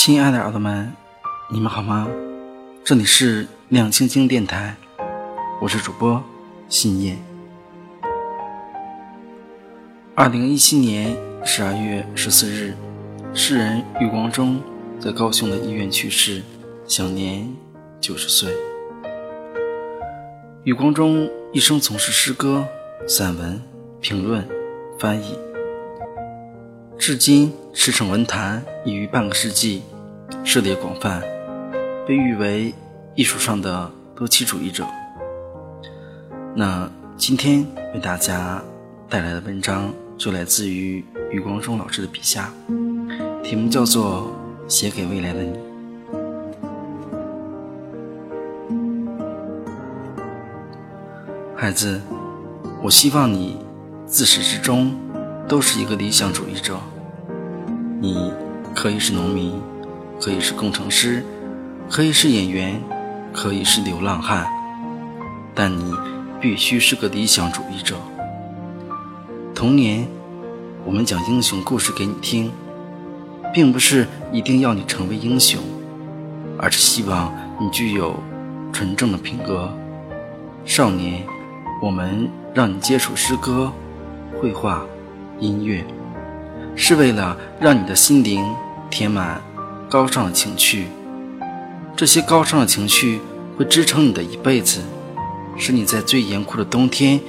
亲爱的耳朵们，你们好吗？这里是亮晶晶电台，我是主播信叶。二零一七年十二月十四日，诗人余光中在高雄的医院去世，享年九十岁。余光中一生从事诗歌、散文、评论、翻译。至今驰骋文坛已逾半个世纪，涉猎广泛，被誉为艺术上的多栖主义者。那今天为大家带来的文章就来自于余光中老师的笔下，题目叫做《写给未来的你》。孩子，我希望你自始至终。都是一个理想主义者。你可以是农民，可以是工程师，可以是演员，可以是流浪汉，但你必须是个理想主义者。童年，我们讲英雄故事给你听，并不是一定要你成为英雄，而是希望你具有纯正的品格。少年，我们让你接触诗歌、绘画。音乐是为了让你的心灵填满高尚的情趣，这些高尚的情趣会支撑你的一辈子，使你在最严酷的冬天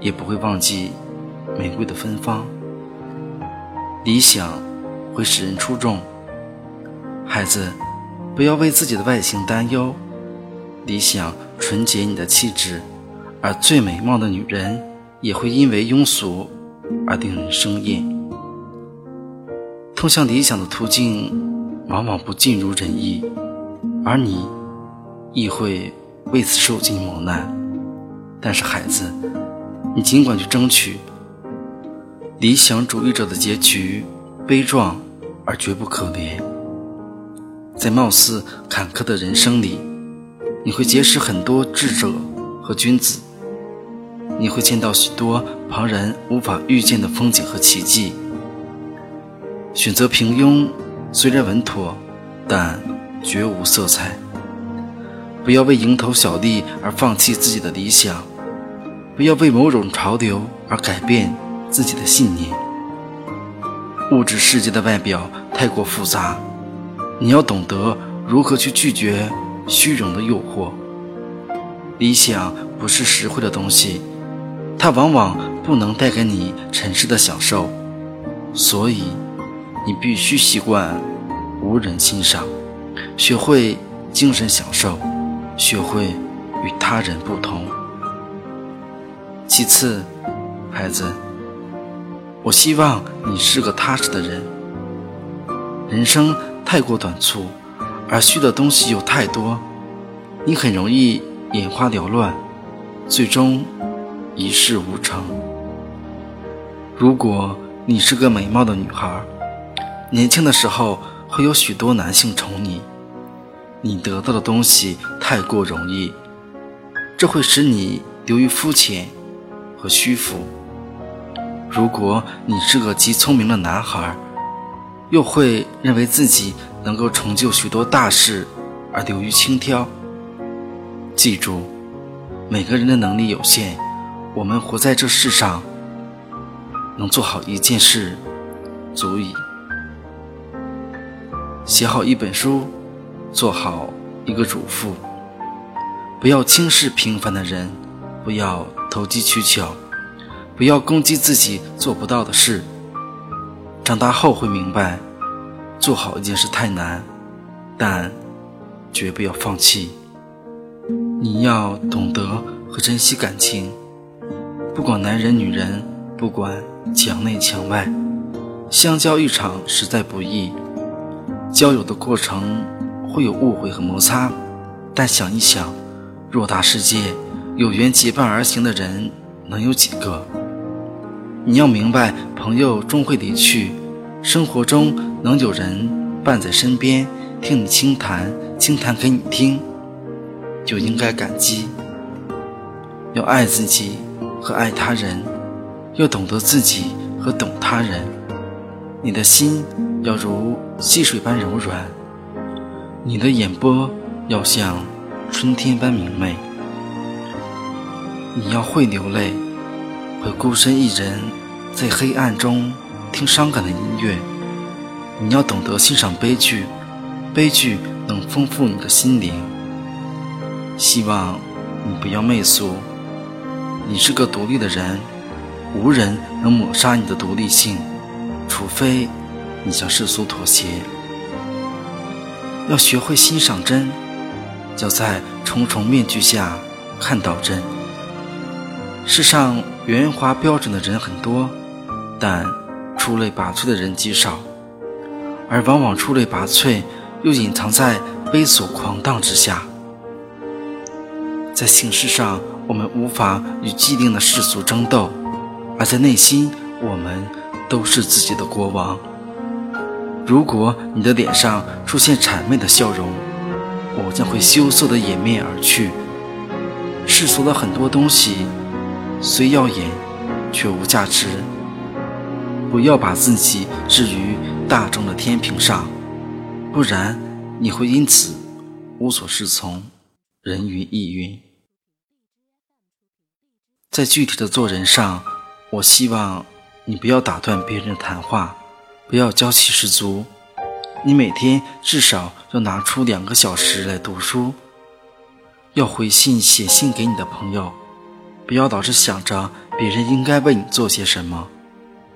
也不会忘记玫瑰的芬芳。理想会使人出众，孩子，不要为自己的外形担忧，理想纯洁你的气质，而最美貌的女人也会因为庸俗。而令人生厌。通向理想的途径往往不尽如人意，而你亦会为此受尽磨难。但是，孩子，你尽管去争取。理想主义者的结局悲壮而绝不可怜。在貌似坎坷的人生里，你会结识很多智者和君子。你会见到许多旁人无法预见的风景和奇迹。选择平庸虽然稳妥，但绝无色彩。不要为蝇头小利而放弃自己的理想，不要为某种潮流而改变自己的信念。物质世界的外表太过复杂，你要懂得如何去拒绝虚荣的诱惑。理想不是实惠的东西。它往往不能带给你尘世的享受，所以你必须习惯无人欣赏，学会精神享受，学会与他人不同。其次，孩子，我希望你是个踏实的人。人生太过短促，而需的东西又太多，你很容易眼花缭乱，最终。一事无成。如果你是个美貌的女孩，年轻的时候会有许多男性宠你，你得到的东西太过容易，这会使你流于肤浅和虚浮。如果你是个极聪明的男孩，又会认为自己能够成就许多大事而流于轻佻。记住，每个人的能力有限。我们活在这世上，能做好一件事，足矣。写好一本书，做好一个主妇。不要轻视平凡的人，不要投机取巧，不要攻击自己做不到的事。长大后会明白，做好一件事太难，但绝不要放弃。你要懂得和珍惜感情。不管男人女人，不管墙内墙外，相交一场实在不易。交友的过程会有误会和摩擦，但想一想，偌大世界，有缘结伴而行的人能有几个？你要明白，朋友终会离去，生活中能有人伴在身边，听你轻谈，轻谈给你听，就应该感激。要爱自己。和爱他人，要懂得自己和懂他人。你的心要如溪水般柔软，你的眼波要像春天般明媚。你要会流泪，会孤身一人在黑暗中听伤感的音乐。你要懂得欣赏悲剧，悲剧能丰富你的心灵。希望你不要媚俗，你是个独立的人，无人能抹杀你的独立性，除非你向世俗妥协。要学会欣赏真，要在重重面具下看到真。世上圆滑标准的人很多，但出类拔萃的人极少，而往往出类拔萃又隐藏在猥琐狂荡之下。在形式上，我们无法与既定的世俗争斗，而在内心，我们都是自己的国王。如果你的脸上出现谄媚的笑容，我将会羞涩的掩面而去。世俗的很多东西。虽耀眼，却无价值。不要把自己置于大众的天平上，不然你会因此无所适从，人云亦云。在具体的做人上，我希望你不要打断别人的谈话，不要娇气十足。你每天至少要拿出两个小时来读书，要回信写信给你的朋友。不要老是想着别人应该为你做些什么，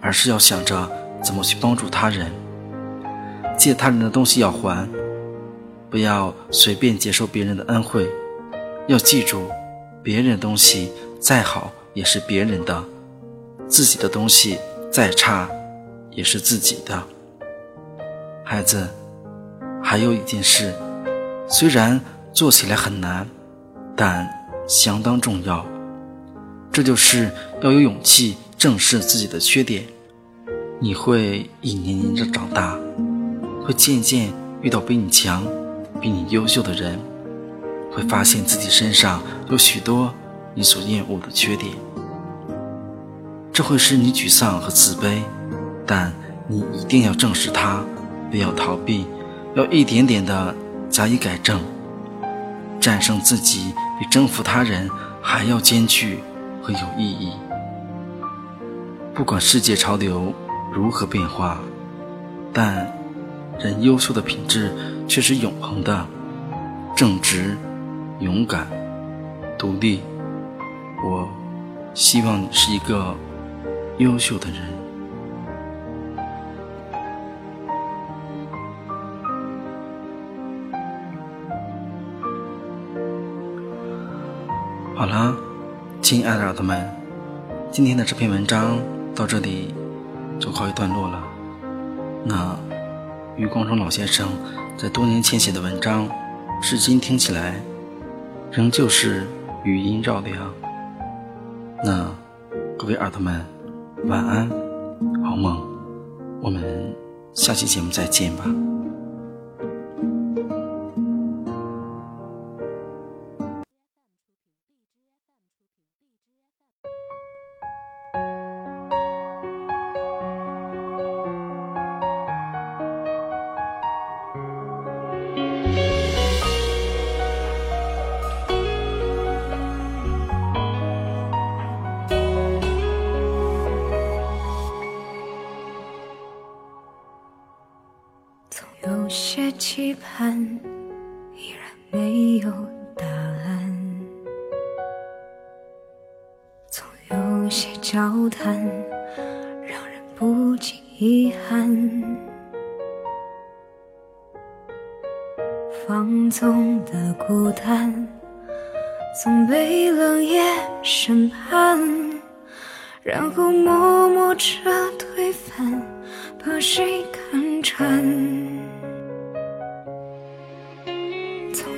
而是要想着怎么去帮助他人。借他人的东西要还，不要随便接受别人的恩惠。要记住，别人的东西再好也是别人的，自己的东西再差也是自己的。孩子，还有一件事，虽然做起来很难，但相当重要。这就是要有勇气正视自己的缺点。你会一年年的长大，会渐渐遇到比你强、比你优秀的人，会发现自己身上有许多你所厌恶的缺点。这会使你沮丧和自卑，但你一定要正视它，不要逃避，要一点点的加以改正。战胜自己比征服他人还要艰巨。和有意义。不管世界潮流如何变化，但人优秀的品质却是永恒的：正直、勇敢、独立。我希望你是一个优秀的人。好了。亲爱的耳朵们，今天的这篇文章到这里就告一段落了。那余光中老先生在多年前写的文章，至今听起来仍旧是余音绕梁。那各位耳朵们，晚安，好梦，我们下期节目再见吧。期盼，依然没有答案；总有些交谈，让人不禁遗憾。放纵的孤单，总被冷眼审判，然后默默着推翻，把谁看穿？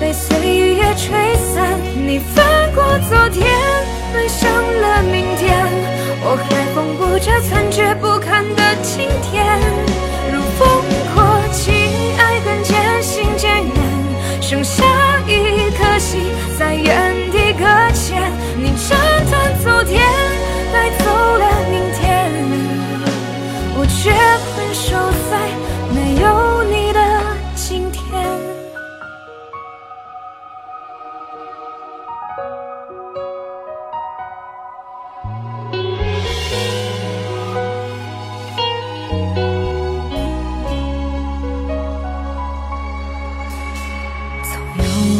被岁月吹散。你翻过昨天，奔向了明天，我还缝补着残缺不堪的今天。如风过境，爱恨渐行渐远，剩下一颗心在原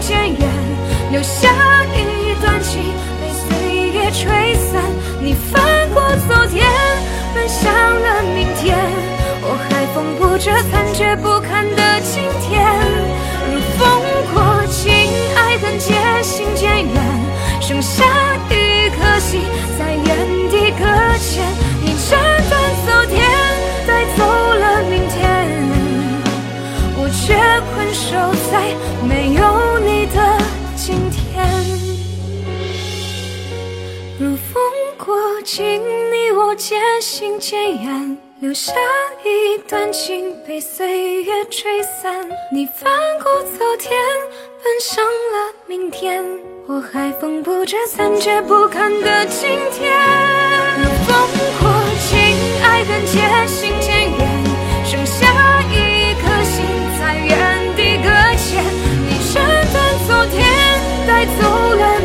渐远，留下一段情被岁月吹散。你翻过昨天，奔向了明天，我还缝补着残缺不堪的今天。信你我渐行渐远，留下一段情被岁月吹散。你翻过昨天，奔向了明天，我还缝补着残缺不堪的今天。烽火情爱恨渐行渐远，剩下一颗心在原地搁浅。你斩断昨天，带走了。